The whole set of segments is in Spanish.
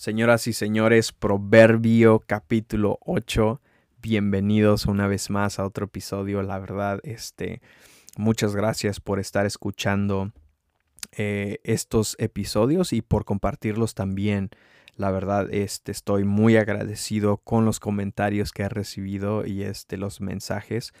Señoras y señores, Proverbio capítulo 8. Bienvenidos una vez más a otro episodio. La verdad, este, muchas gracias por estar escuchando eh, estos episodios y por compartirlos también. La verdad, este, estoy muy agradecido con los comentarios que he recibido y este, los mensajes.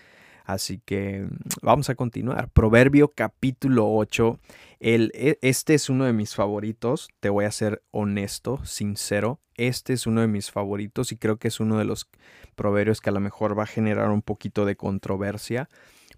Así que vamos a continuar. Proverbio capítulo 8. El, e, este es uno de mis favoritos. Te voy a ser honesto, sincero. Este es uno de mis favoritos y creo que es uno de los proverbios que a lo mejor va a generar un poquito de controversia.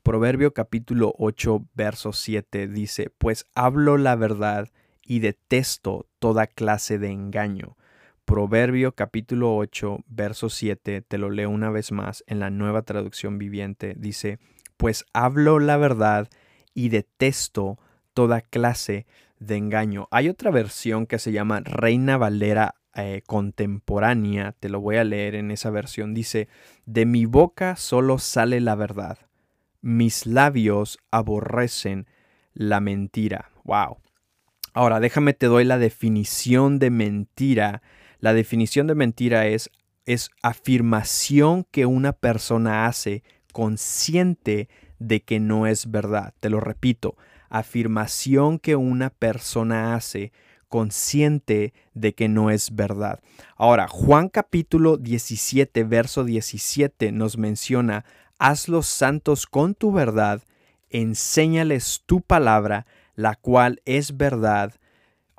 Proverbio capítulo 8, verso 7 dice, pues hablo la verdad y detesto toda clase de engaño Proverbio capítulo 8, verso 7, te lo leo una vez más en la nueva traducción viviente, dice, pues hablo la verdad y detesto toda clase de engaño. Hay otra versión que se llama Reina Valera eh, contemporánea, te lo voy a leer en esa versión, dice, de mi boca solo sale la verdad, mis labios aborrecen la mentira. Wow. Ahora déjame te doy la definición de mentira la definición de mentira es, es afirmación que una persona hace consciente de que no es verdad. Te lo repito, afirmación que una persona hace consciente de que no es verdad. Ahora, Juan capítulo 17, verso 17 nos menciona, haz los santos con tu verdad, enséñales tu palabra, la cual es verdad,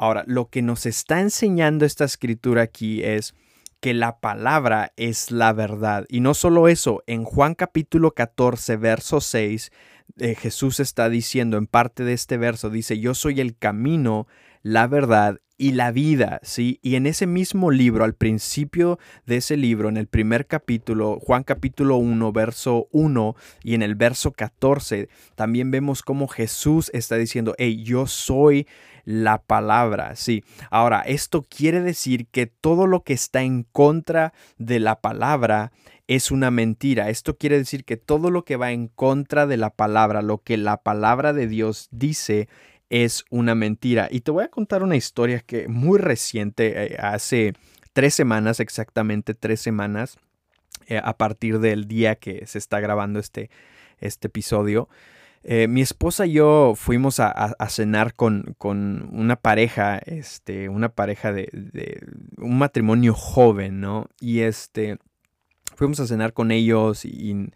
Ahora, lo que nos está enseñando esta escritura aquí es que la palabra es la verdad. Y no solo eso, en Juan capítulo 14, verso 6, eh, Jesús está diciendo en parte de este verso, dice, yo soy el camino, la verdad y la vida, ¿sí? Y en ese mismo libro, al principio de ese libro, en el primer capítulo, Juan capítulo 1, verso 1 y en el verso 14, también vemos cómo Jesús está diciendo, hey, yo soy la palabra, sí. Ahora, esto quiere decir que todo lo que está en contra de la palabra es una mentira. Esto quiere decir que todo lo que va en contra de la palabra, lo que la palabra de Dios dice, es una mentira. Y te voy a contar una historia que muy reciente, eh, hace tres semanas, exactamente tres semanas, eh, a partir del día que se está grabando este, este episodio. Eh, mi esposa y yo fuimos a, cenar con, una pareja, este, una pareja de, un matrimonio joven, ¿no? Y este, fuimos a cenar con ellos y,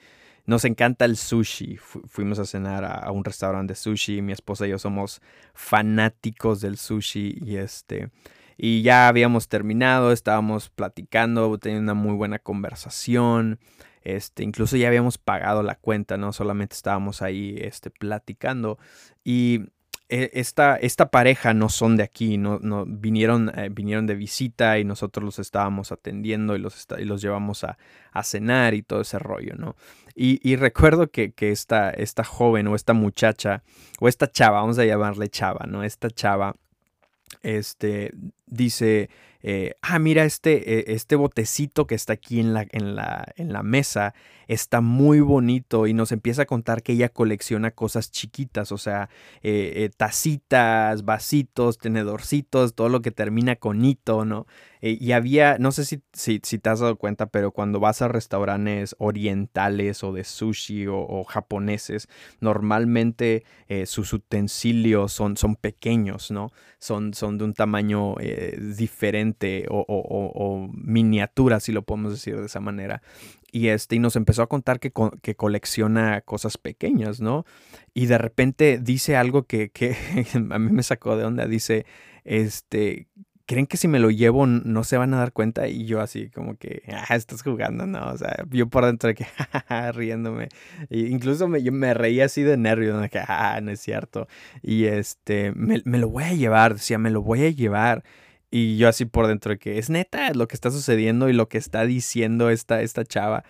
nos encanta el sushi. fuimos a cenar a, un restaurante de sushi. Mi esposa y yo somos fanáticos del sushi y este, y ya habíamos terminado, estábamos platicando, teniendo una muy buena conversación. Este, incluso ya habíamos pagado la cuenta, no solamente estábamos ahí este, platicando. Y esta, esta pareja no son de aquí, no, no vinieron, eh, vinieron de visita y nosotros los estábamos atendiendo y los, los llevamos a, cenar y todo ese rollo, ¿no? Y, recuerdo que, que esta, esta joven o esta muchacha, o esta chava, vamos a llamarle chava, ¿no? Esta chava, este, dice, eh, ah, mira, este, eh, este botecito que está aquí en la, en, la, en la mesa está muy bonito y nos empieza a contar que ella colecciona cosas chiquitas, o sea, eh, tacitas, vasitos, tenedorcitos, todo lo que termina con hito, ¿no? y había, no sé si, si, te has dado cuenta, pero cuando vas a restaurantes orientales o de sushi o, japoneses, normalmente sus utensilios son, son pequeños, ¿no? Son, son de un tamaño diferente o, miniatura, si lo podemos decir de esa manera. Y, este, y nos empezó a contar que, que colecciona cosas pequeñas, ¿no? Y de repente dice algo que, que a mí me sacó de onda. Dice, este, ¿creen que si me lo llevo no se van a dar cuenta? Y yo así como que, ah, estás jugando, ¿no? O sea, yo por dentro de que, riéndome. E incluso me, yo me reía así de nervios, ¿no? Que, ah, no es cierto. Y este, me, me, lo voy a llevar, decía, me lo voy a llevar. Y yo así por dentro de que es neta lo que está sucediendo y lo que está diciendo esta, esta chava.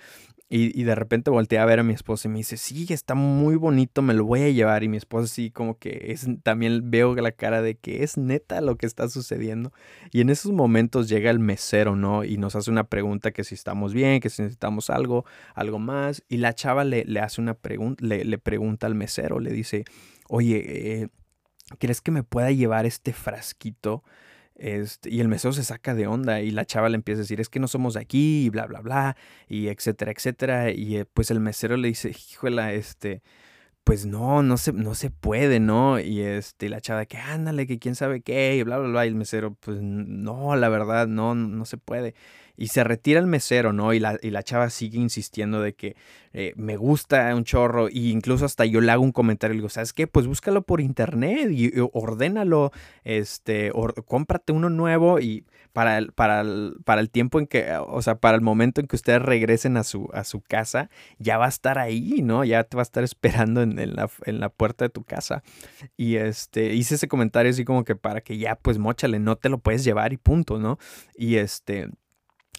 Y, de repente volteé a ver a mi esposa y me dice, sí, está muy bonito, me lo voy a llevar. Y mi esposa así como que es, también veo la cara de que es neta lo que está sucediendo. Y en esos momentos llega el mesero, ¿no? Y nos hace una pregunta que si estamos bien, que si necesitamos algo, algo más. Y la chava le, le hace una pregunta, le, le, pregunta al mesero, le dice, oye, eh, ¿crees que me pueda llevar este frasquito? Este, y el mesero se saca de onda y la chava le empieza a decir, es que no somos de aquí, y bla, bla, bla, y etcétera, etcétera. Y eh, pues el mesero le dice, híjole, este, pues no, no se, no se puede, ¿no? Y este, la chava que ándale, que quién sabe qué, y bla, bla, bla. Y el mesero, pues no, la verdad, no, no se puede. Y se retira el mesero, ¿no? Y la, y la chava sigue insistiendo de que eh, me gusta un chorro. Y incluso hasta yo le hago un comentario y le digo, ¿sabes qué? Pues búscalo por internet y, ordénalo. Este, cómprate uno nuevo y para el, para, el, para el tiempo en que, o sea, para el momento en que ustedes regresen a su, a su casa, ya va a estar ahí, ¿no? Ya te va a estar esperando en, la, en la puerta de tu casa. Y este, hice ese comentario así como que para que ya, pues, mochale, no te lo puedes llevar y punto, ¿no? Y este...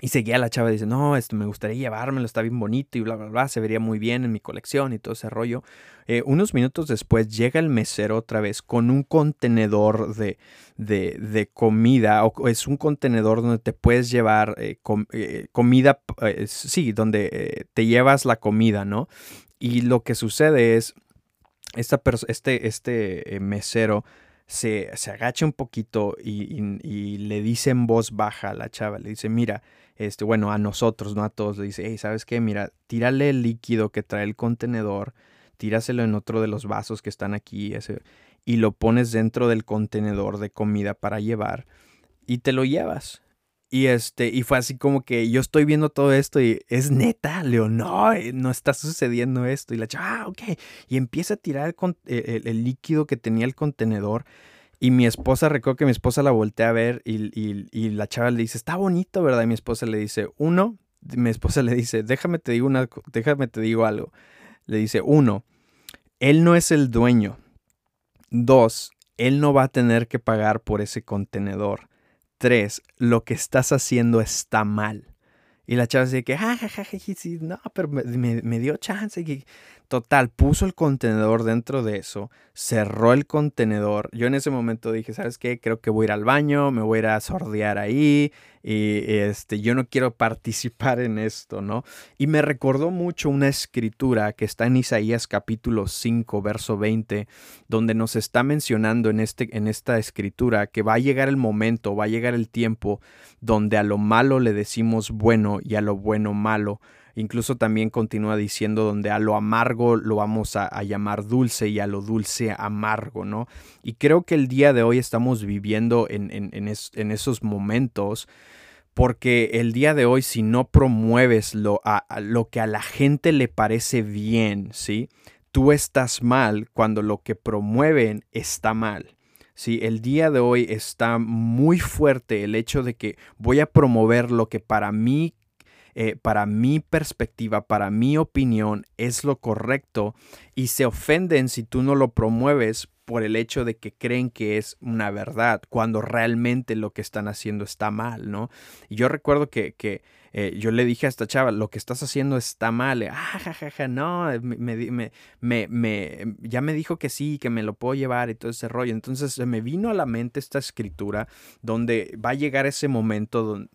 Y seguía la chava, dice, no, esto me gustaría llevármelo, está bien bonito y bla, bla, bla, se vería muy bien en mi colección y todo ese rollo. Eh, unos minutos después llega el mesero otra vez con un contenedor de, de, comida, o es un contenedor donde te puedes llevar eh, eh, comida, sí, donde te llevas la comida, ¿no? Y lo que sucede es, esta este, este mesero se, se, agacha un poquito y, y le dice en voz baja a la chava, le dice, mira, este, bueno, a nosotros, no a todos, le dice, hey, ¿sabes qué? Mira, tírale el líquido que trae el contenedor, tíraselo en otro de los vasos que están aquí y lo pones dentro del contenedor de comida para llevar y te lo llevas. Y este, y fue así como que yo estoy viendo todo esto y es neta, Leo, no, eh, no está sucediendo esto. Y la chava, ah, ok. Y empieza a tirar el, el líquido que tenía el contenedor y mi esposa, recuerdo que mi esposa la voltea a ver y, la chava le dice, está bonito, ¿verdad? Y mi esposa le dice, uno, mi esposa le dice, déjame te digo una, déjame te digo algo. Le dice, uno, él no es el dueño. Dos, él no va a tener que pagar por ese contenedor. Tres, lo que estás haciendo está mal. Y la chava dice que, ja, ja, ja, sí, no, pero me, me, dio chance. Total, puso el contenedor dentro de eso, cerró el contenedor. Yo en ese momento dije, ¿sabes qué? Creo que voy a ir al baño, me voy a ir a sordear ahí y este, yo no quiero participar en esto, ¿no? Y me recordó mucho una escritura que está en Isaías capítulo 5, verso 20, donde nos está mencionando en, este, en esta escritura que va a llegar el momento, va a llegar el tiempo donde a lo malo le decimos bueno y a lo bueno malo Incluso también continúa diciendo donde a lo amargo lo vamos a, llamar dulce y a lo dulce amargo, ¿no? Y creo que el día de hoy estamos viviendo en, esos momentos porque el día de hoy si no promueves lo, lo que a la gente le parece bien, ¿sí? Tú estás mal cuando lo que promueven está mal. Sí, el día de hoy está muy fuerte el hecho de que voy a promover lo que para mí eh, para mi perspectiva, para mi opinión, es lo correcto y se ofenden si tú no lo promueves por el hecho de que creen que es una verdad, cuando realmente lo que están haciendo está mal, ¿no? Y yo recuerdo que, que eh, yo le dije a esta chava, lo que estás haciendo está mal, ah, jajaja, no, me, me, me, ya me dijo que sí, que me lo puedo llevar y todo ese rollo. Entonces se me vino a la mente esta escritura donde va a llegar ese momento, donde,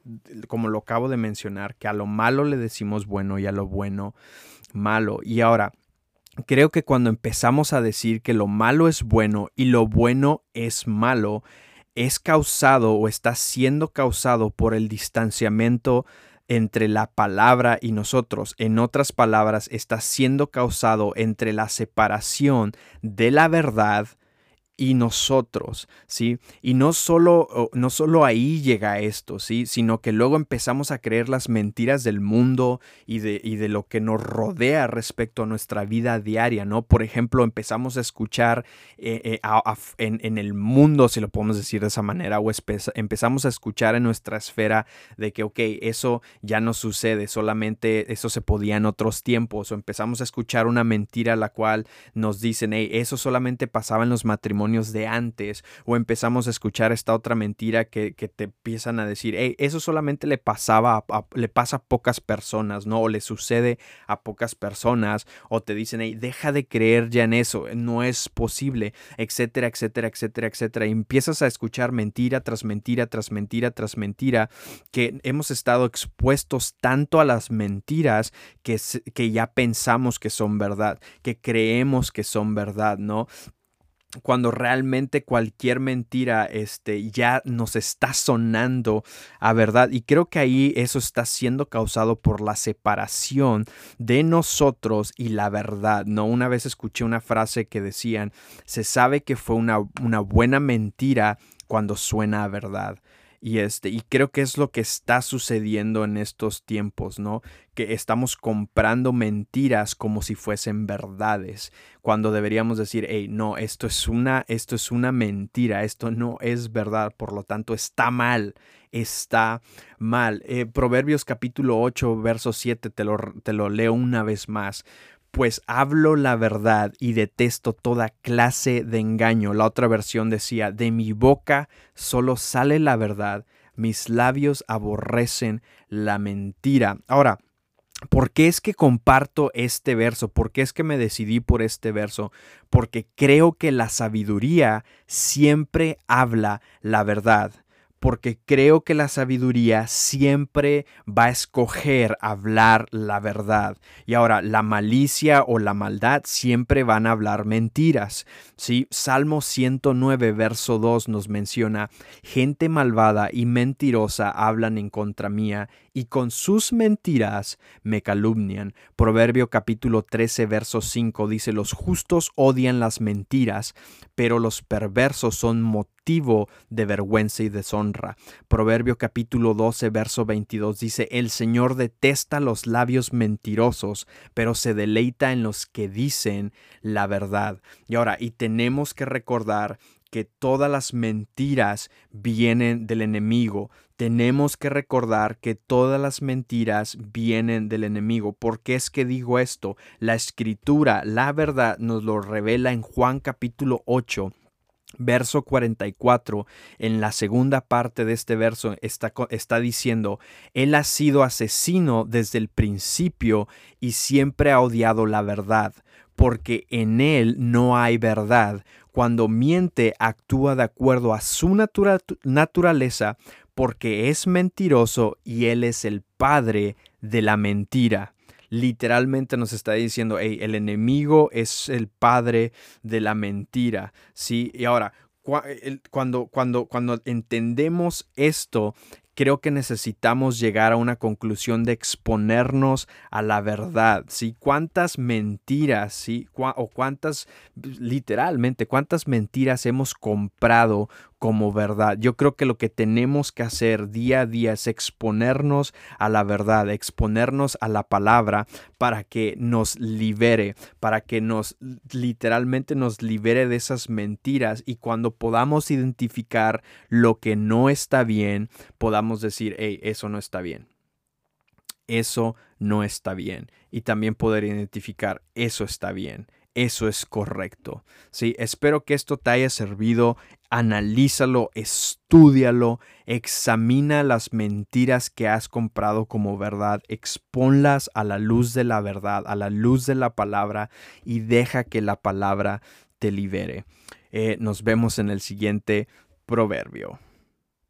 como lo acabo de mencionar, que a lo malo le decimos bueno y a lo bueno malo. Y ahora, creo que cuando empezamos a decir que lo malo es bueno y lo bueno es malo, es causado o está siendo causado por el distanciamiento entre la palabra y nosotros. En otras palabras, está siendo causado entre la separación de la verdad y nosotros, ¿sí? Y no solo, no solo ahí llega esto, ¿sí? Sino que luego empezamos a creer las mentiras del mundo y de, y de lo que nos rodea respecto a nuestra vida diaria, ¿no? Por ejemplo, empezamos a escuchar eh, eh, en, el mundo, si lo podemos decir de esa manera, o empezamos a escuchar en nuestra esfera de que, ok, eso ya no sucede, solamente eso se podía en otros tiempos, o empezamos a escuchar una mentira la cual nos dicen, hey, eso solamente pasaba en los matrimonios de antes o empezamos a escuchar esta otra mentira que, te empiezan a decir, eso solamente le pasaba, le pasa a pocas personas, ¿no? O le sucede a pocas personas o te dicen, hey, deja de creer ya en eso, no es posible, etcétera, etcétera, etcétera, etcétera. Y empiezas a escuchar mentira tras mentira, tras mentira, tras mentira, que hemos estado expuestos tanto a las mentiras que, que ya pensamos que son verdad, que creemos que son verdad, ¿no? Cuando realmente cualquier mentira este, ya nos está sonando a verdad. Y creo que ahí eso está siendo causado por la separación de nosotros y la verdad. No, una vez escuché una frase que decían, se sabe que fue una, una buena mentira cuando suena a verdad. Y, este, y creo que es lo que está sucediendo en estos tiempos, ¿no? Que estamos comprando mentiras como si fuesen verdades, cuando deberíamos decir, hey, no, esto es una, esto es una mentira, esto no es verdad, por lo tanto está mal, está mal. Eh, Proverbios capítulo 8, verso 7, te lo, te lo leo una vez más pues hablo la verdad y detesto toda clase de engaño. La otra versión decía, de mi boca solo sale la verdad, mis labios aborrecen la mentira. Ahora, ¿Por qué es que comparto este verso? ¿Por qué es que me decidí por este verso? Porque creo que la sabiduría siempre habla la verdad porque creo que la sabiduría siempre va a escoger hablar la verdad. Y ahora, la malicia o la maldad siempre van a hablar mentiras. ¿sí? Salmo 109, verso 2 nos menciona, gente malvada y mentirosa hablan en contra mía y con sus mentiras me calumnian. Proverbio capítulo 13, verso 5 dice, los justos odian las mentiras, pero los perversos son de vergüenza y deshonra. Proverbio capítulo 12, verso 22 dice, el Señor detesta los labios mentirosos, pero se deleita en los que dicen la verdad. Y ahora, y tenemos que recordar que todas las mentiras vienen del enemigo. Tenemos que recordar que todas las mentiras vienen del enemigo. ¿Por qué es que digo esto? La escritura, la verdad, nos lo revela en Juan capítulo 8. Verso 44, en la segunda parte de este verso está, está, diciendo, Él ha sido asesino desde el principio y siempre ha odiado la verdad, porque en Él no hay verdad. Cuando miente, actúa de acuerdo a su naturaleza porque es mentiroso y Él es el padre de la mentira. Literalmente nos está diciendo, hey, el enemigo es el padre de la mentira. ¿sí? Y ahora, cuando, cuando, cuando entendemos esto, creo que necesitamos llegar a una conclusión de exponernos a la verdad, ¿sí? ¿Cuántas mentiras, ¿sí? o cuántas, literalmente, cuántas mentiras hemos comprado como verdad. Yo creo que lo que tenemos que hacer día a día es exponernos a la verdad, exponernos a la palabra para que nos libere, para que nos literalmente nos libere de esas mentiras y cuando podamos identificar lo que no está bien, podamos decir, hey, eso no está bien. Eso no está bien. Y también poder identificar, eso está bien eso es correcto. Sí, espero que esto te haya servido. Analízalo, estúdialo, examina las mentiras que has comprado como verdad, exponlas a la luz de la verdad, a la luz de la palabra y deja que la palabra te libere. Eh, nos vemos en el siguiente proverbio.